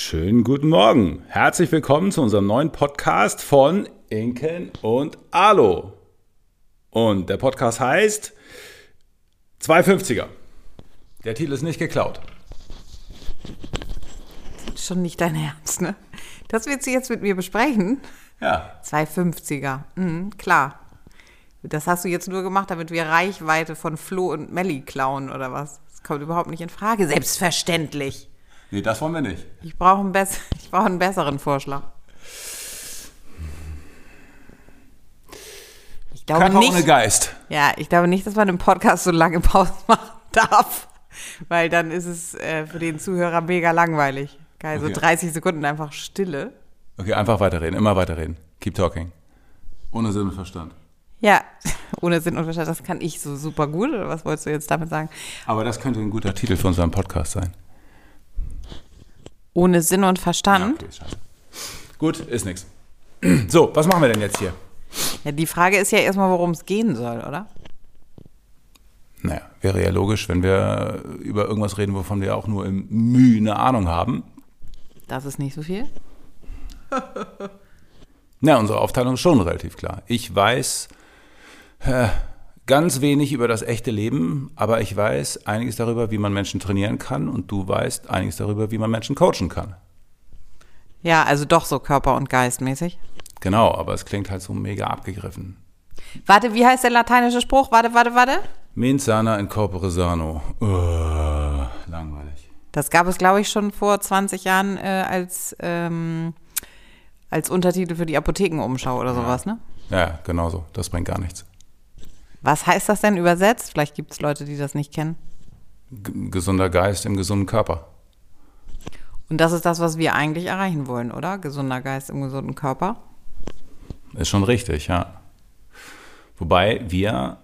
Schönen guten Morgen. Herzlich willkommen zu unserem neuen Podcast von Inken und Alo. Und der Podcast heißt 250er. Der Titel ist nicht geklaut. Schon nicht dein Ernst, ne? Das willst du jetzt mit mir besprechen? Ja. 250er. Mhm, klar. Das hast du jetzt nur gemacht, damit wir Reichweite von Flo und Melli klauen, oder was? Das kommt überhaupt nicht in Frage. Selbstverständlich. Nee, das wollen wir nicht. Ich brauche einen, bess ich brauche einen besseren Vorschlag. Ich glaube Körper nicht, ohne Geist. Ja, ich glaube nicht, dass man im Podcast so lange Pause machen darf, weil dann ist es äh, für den Zuhörer mega langweilig. Geil, Okay. so 30 Sekunden einfach Stille. Okay, einfach weiterreden, immer weiterreden. Keep talking. Ohne Sinn und Verstand. Ja, ohne Sinn und Verstand, das kann ich so super gut, oder was wolltest du jetzt damit sagen? Aber das könnte ein guter Titel für unseren Podcast sein. Ohne Sinn und Verstand? okay, ist scheiße. Gut, ist nix. So, was machen wir denn jetzt hier? Ja, die Frage ist ja erstmal, worum es gehen soll, oder? Naja, wäre ja logisch, wenn wir über irgendwas reden, wovon wir auch nur im Mühe eine Ahnung haben. Das ist nicht so viel. Na, unsere Aufteilung ist schon relativ klar. Ich weiß äh, ganz wenig über das echte Leben, aber ich weiß einiges darüber, wie man Menschen trainieren kann und du weißt einiges darüber, wie man Menschen coachen kann. Ja, also doch so Körper- und Geistmäßig. Genau, aber es klingt halt so mega abgegriffen. Warte, wie heißt der lateinische Spruch? Warte, warte, warte. Mens sana in corpore sano. Uh, langweilig. Das gab es, glaube ich, schon vor 20 Jahren äh, als, ähm, als Untertitel für die Apothekenumschau oder sowas, ne? Ja, genau so. Das bringt gar nichts. Was heißt das denn übersetzt? Vielleicht gibt es Leute, die das nicht kennen. G gesunder Geist im gesunden Körper. Und das ist das, was wir eigentlich erreichen wollen, oder? Gesunder Geist im gesunden Körper. Ist schon richtig, ja. Wobei wir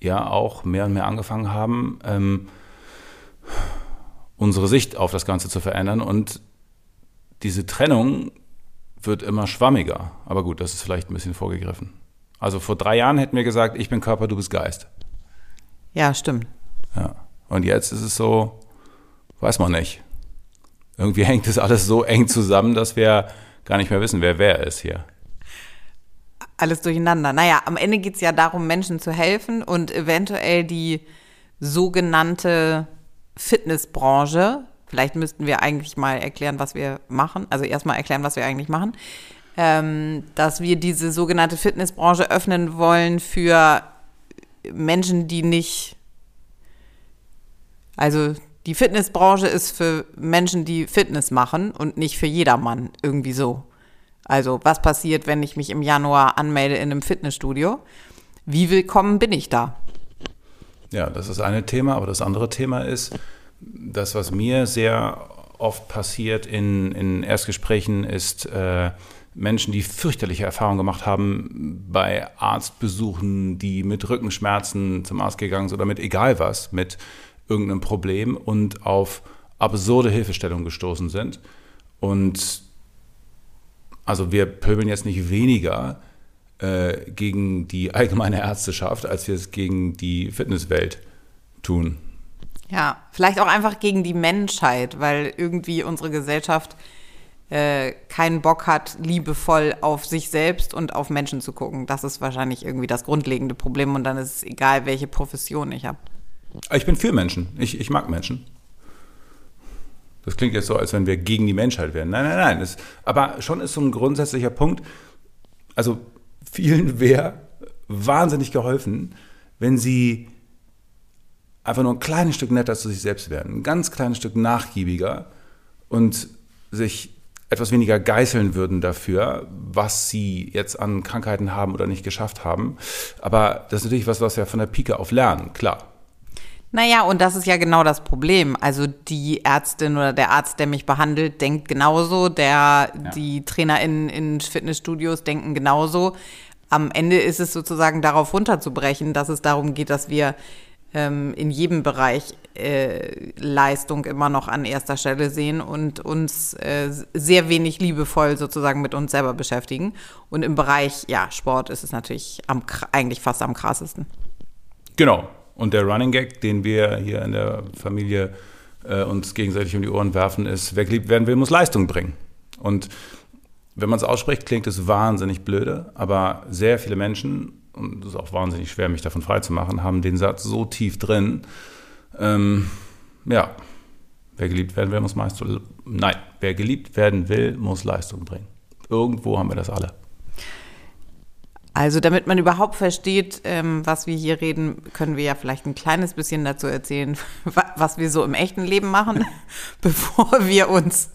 ja auch mehr und mehr angefangen haben, ähm, unsere Sicht auf das Ganze zu verändern und diese Trennung wird immer schwammiger. Aber gut, das ist vielleicht ein bisschen vorgegriffen. Also vor drei Jahren hätten wir gesagt, ich bin Körper, du bist Geist. Ja, stimmt. Ja. Und jetzt ist es so, weiß man nicht. Irgendwie hängt das alles so eng zusammen, dass wir gar nicht mehr wissen, wer wer ist hier. Alles durcheinander. Naja, am Ende geht es ja darum, Menschen zu helfen und eventuell die sogenannte Fitnessbranche, vielleicht müssten wir eigentlich mal erklären, was wir machen, also erstmal erklären, was wir eigentlich machen, ähm, dass wir diese sogenannte Fitnessbranche öffnen wollen für Menschen, die nicht, also die Fitnessbranche ist für Menschen, die Fitness machen und nicht für jedermann irgendwie so. Also was passiert, wenn ich mich im Januar anmelde in einem Fitnessstudio? Wie willkommen bin ich da? Ja, das ist eine Thema, aber das andere Thema ist, das, was mir sehr oft passiert in, in Erstgesprächen, ist äh, Menschen, die fürchterliche Erfahrungen gemacht haben bei Arztbesuchen, die mit Rückenschmerzen zum Arzt gegangen sind oder mit egal was, mit irgendeinem Problem und auf absurde Hilfestellungen gestoßen sind. Und also wir pöbeln jetzt nicht weniger äh, gegen die allgemeine Ärzteschaft, als wir es gegen die Fitnesswelt tun. Ja, vielleicht auch einfach gegen die Menschheit, weil irgendwie unsere Gesellschaft äh, keinen Bock hat, liebevoll auf sich selbst und auf Menschen zu gucken. Das ist wahrscheinlich irgendwie das grundlegende Problem und dann ist es egal, welche Profession ich habe. Ich bin für Menschen. Ich, ich mag Menschen. Das klingt jetzt so, als wenn wir gegen die Menschheit wären. Nein, nein, nein. Es, aber schon ist so ein grundsätzlicher Punkt. Also vielen wäre wahnsinnig geholfen, wenn sie einfach nur ein kleines Stück netter zu sich selbst werden, ein ganz kleines Stück nachgiebiger und sich etwas weniger geißeln würden dafür, was sie jetzt an Krankheiten haben oder nicht geschafft haben. Aber das ist natürlich was, was wir von der Pike auf lernen, klar. Naja, und das ist ja genau das Problem. Also die Ärztin oder der Arzt, der mich behandelt, denkt genauso. Der, Ja. Die TrainerInnen in Fitnessstudios denken genauso. Am Ende ist es sozusagen darauf runterzubrechen, dass es darum geht, dass wir ähm, in jedem Bereich Leistung immer noch an erster Stelle sehen und uns äh, sehr wenig liebevoll sozusagen mit uns selber beschäftigen. Und im Bereich ja, Sport ist es natürlich am, eigentlich fast am krassesten. Genau. Und der Running Gag, den wir hier in der Familie äh, uns gegenseitig um die Ohren werfen, ist, wer geliebt werden will, muss Leistung bringen. Und wenn man es ausspricht, klingt es wahnsinnig blöde, aber sehr viele Menschen, und es ist auch wahnsinnig schwer, mich davon freizumachen, haben den Satz so tief drin, ähm, ja, wer geliebt werden will, muss Leistung, nein, wer geliebt werden will, muss Leistung bringen. Irgendwo haben wir das alle. Also damit man überhaupt versteht, ähm, was wir hier reden, können wir ja vielleicht ein kleines bisschen dazu erzählen, was wir so im echten Leben machen, bevor wir uns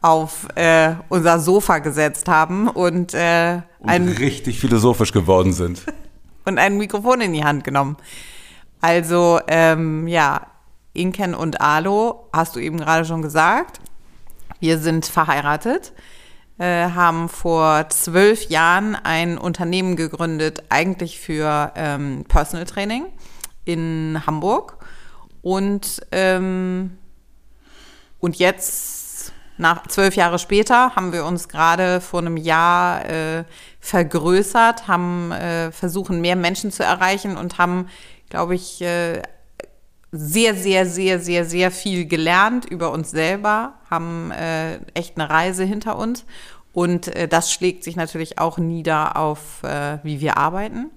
auf äh, unser Sofa gesetzt haben und, äh, und ein, richtig philosophisch geworden sind. und ein Mikrofon in die Hand genommen. Also ähm, ja, Inken und Alo, hast du eben gerade schon gesagt. Wir sind verheiratet. Äh, haben vor zwölf Jahren ein Unternehmen gegründet, eigentlich für ähm, Personal Training in Hamburg. Und, ähm, und jetzt, nach zwölf Jahre später, haben wir uns gerade vor einem Jahr äh, vergrößert, haben äh, versuchen, mehr Menschen zu erreichen und haben, glaube ich, äh, sehr, sehr, sehr, sehr, sehr viel gelernt über uns selber, haben äh, echt eine Reise hinter uns. Und äh, das schlägt sich natürlich auch nieder auf, äh, wie wir arbeiten.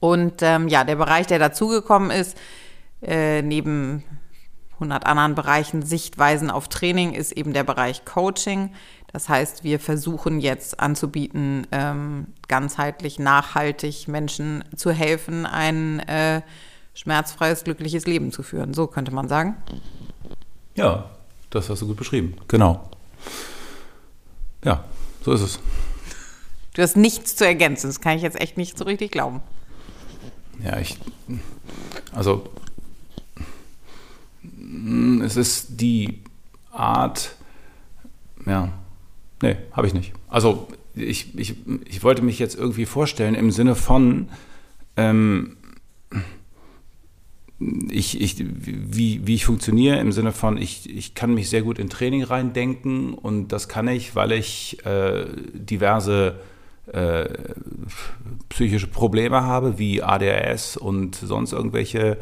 Und ähm, ja, der Bereich, der dazugekommen ist, äh, neben 100 anderen Bereichen Sichtweisen auf Training, ist eben der Bereich Coaching. Das heißt, wir versuchen jetzt anzubieten, ähm, ganzheitlich, nachhaltig Menschen zu helfen, ein äh, schmerzfreies, glückliches Leben zu führen. So könnte man sagen. Ja, das hast du gut beschrieben. Genau. Ja, so ist es. Du hast nichts zu ergänzen. Das kann ich jetzt echt nicht so richtig glauben. Ja, ich. Also. Es ist die Art. Ja. Nee, habe ich nicht. Also, ich, ich, ich wollte mich jetzt irgendwie vorstellen im Sinne von. Ähm, ich, ich, wie, wie ich funktioniere im Sinne von, ich, ich kann mich sehr gut in Training reindenken und das kann ich, weil ich äh, diverse äh, psychische Probleme habe, wie ADHS und sonst irgendwelche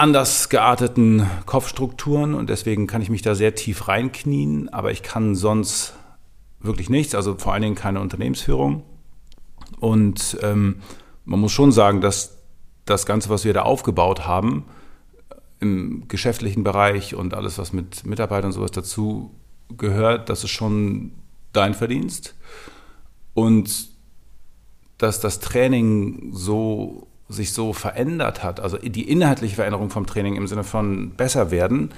anders gearteten Kopfstrukturen und deswegen kann ich mich da sehr tief reinknien, aber ich kann sonst wirklich nichts, also vor allen Dingen keine Unternehmensführung. Und ähm, man muss schon sagen, dass das Ganze, was wir da aufgebaut haben, im geschäftlichen Bereich und alles, was mit Mitarbeitern und sowas dazu gehört, das ist schon dein Verdienst. Und dass das Training so sich so verändert hat, also die inhaltliche Veränderung vom Training im Sinne von besser werden,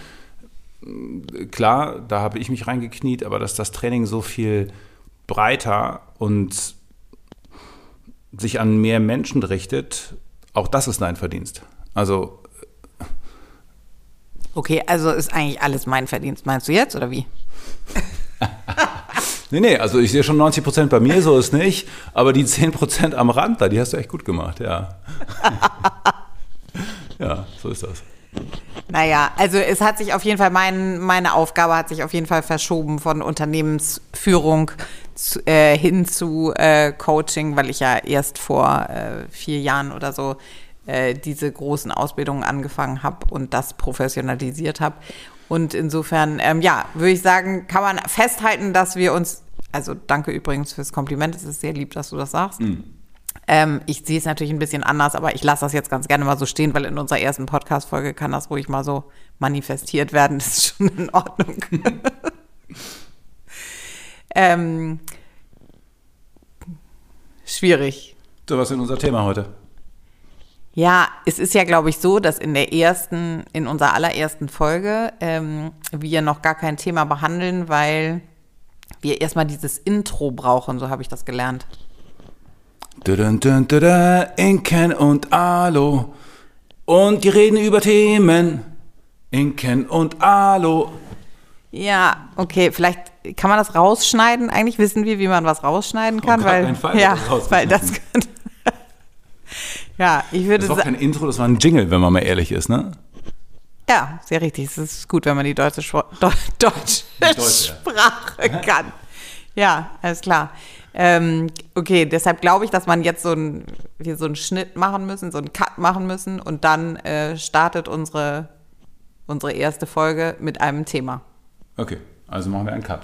klar, da habe ich mich reingekniet, aber dass das Training so viel breiter und sich an mehr Menschen richtet auch das ist dein Verdienst. Also. Okay, also ist eigentlich alles mein Verdienst, meinst du jetzt oder wie? nee, nee, also ich sehe schon 90 Prozent bei mir, so ist nicht, aber die 10 Prozent am Rand da, die hast du echt gut gemacht, ja. ja, so ist das. Naja, also es hat sich auf jeden Fall, mein, meine Aufgabe hat sich auf jeden Fall verschoben von Unternehmensführung zu, äh, hin zu äh, Coaching, weil ich ja erst vor äh, vier Jahren oder so äh, diese großen Ausbildungen angefangen habe und das professionalisiert habe. Und insofern, ähm, ja, würde ich sagen, kann man festhalten, dass wir uns, also danke übrigens fürs Kompliment, es ist sehr lieb, dass du das sagst. Mhm ähm, ich sehe es natürlich ein bisschen anders, aber ich lasse das jetzt ganz gerne mal so stehen, weil in unserer ersten Podcast-Folge kann das ruhig mal so manifestiert werden. Das ist schon in Ordnung. ähm, schwierig. So, was ist unser Thema heute? Ja, es ist ja, glaube ich, so, dass in der ersten, in unserer allerersten Folge ähm, wir noch gar kein Thema behandeln, weil wir erstmal dieses Intro brauchen, so habe ich das gelernt. Dun, dun, dun, Inken und Alo. Und die reden über Themen. Inken und Alo. Ja, okay, vielleicht kann man das rausschneiden. Eigentlich wissen wir, wie man was rausschneiden kann, weil Fall, ja, das weil das kann, ja, ich würde sagen. Das war kein Intro, das war ein Jingle, wenn man mal ehrlich ist, ne? Ja, sehr richtig. Es ist gut, wenn man die deutsche, Deutsche, deutsche Sprache kann. Ja, alles klar. Ähm, okay, deshalb glaube ich, dass man jetzt so, ein, wir so einen Schnitt machen müssen, so einen Cut machen müssen und dann äh, startet unsere unsere erste Folge mit einem Thema. Okay, also machen wir einen Cut.